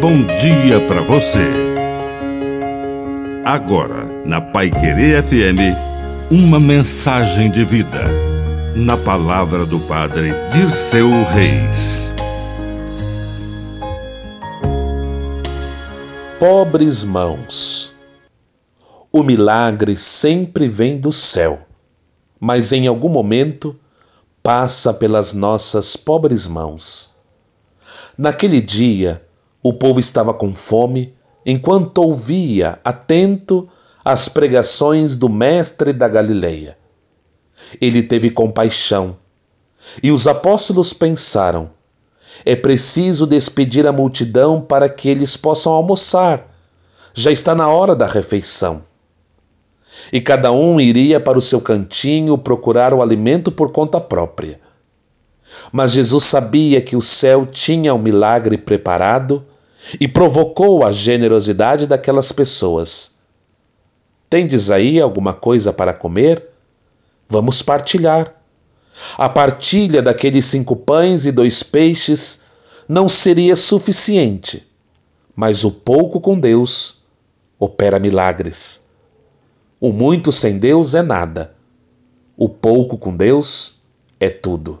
bom dia para você. Agora, na Pai Querer FM, uma mensagem de vida. Na palavra do Padre Dirceu Reis. Pobres mãos. O milagre sempre vem do céu, mas em algum momento passa pelas nossas pobres mãos. Naquele dia, o povo estava com fome enquanto ouvia, atento, as pregações do Mestre da Galileia. Ele teve compaixão e os apóstolos pensaram: é preciso despedir a multidão para que eles possam almoçar. Já está na hora da refeição. E cada um iria para o seu cantinho procurar o alimento por conta própria. Mas Jesus sabia que o céu tinha um milagre preparado e provocou a generosidade daquelas pessoas. Tendes aí alguma coisa para comer? Vamos partilhar. A partilha daqueles cinco pães e dois peixes não seria suficiente, mas o pouco com Deus opera milagres. O muito sem Deus é nada, o pouco com Deus é tudo.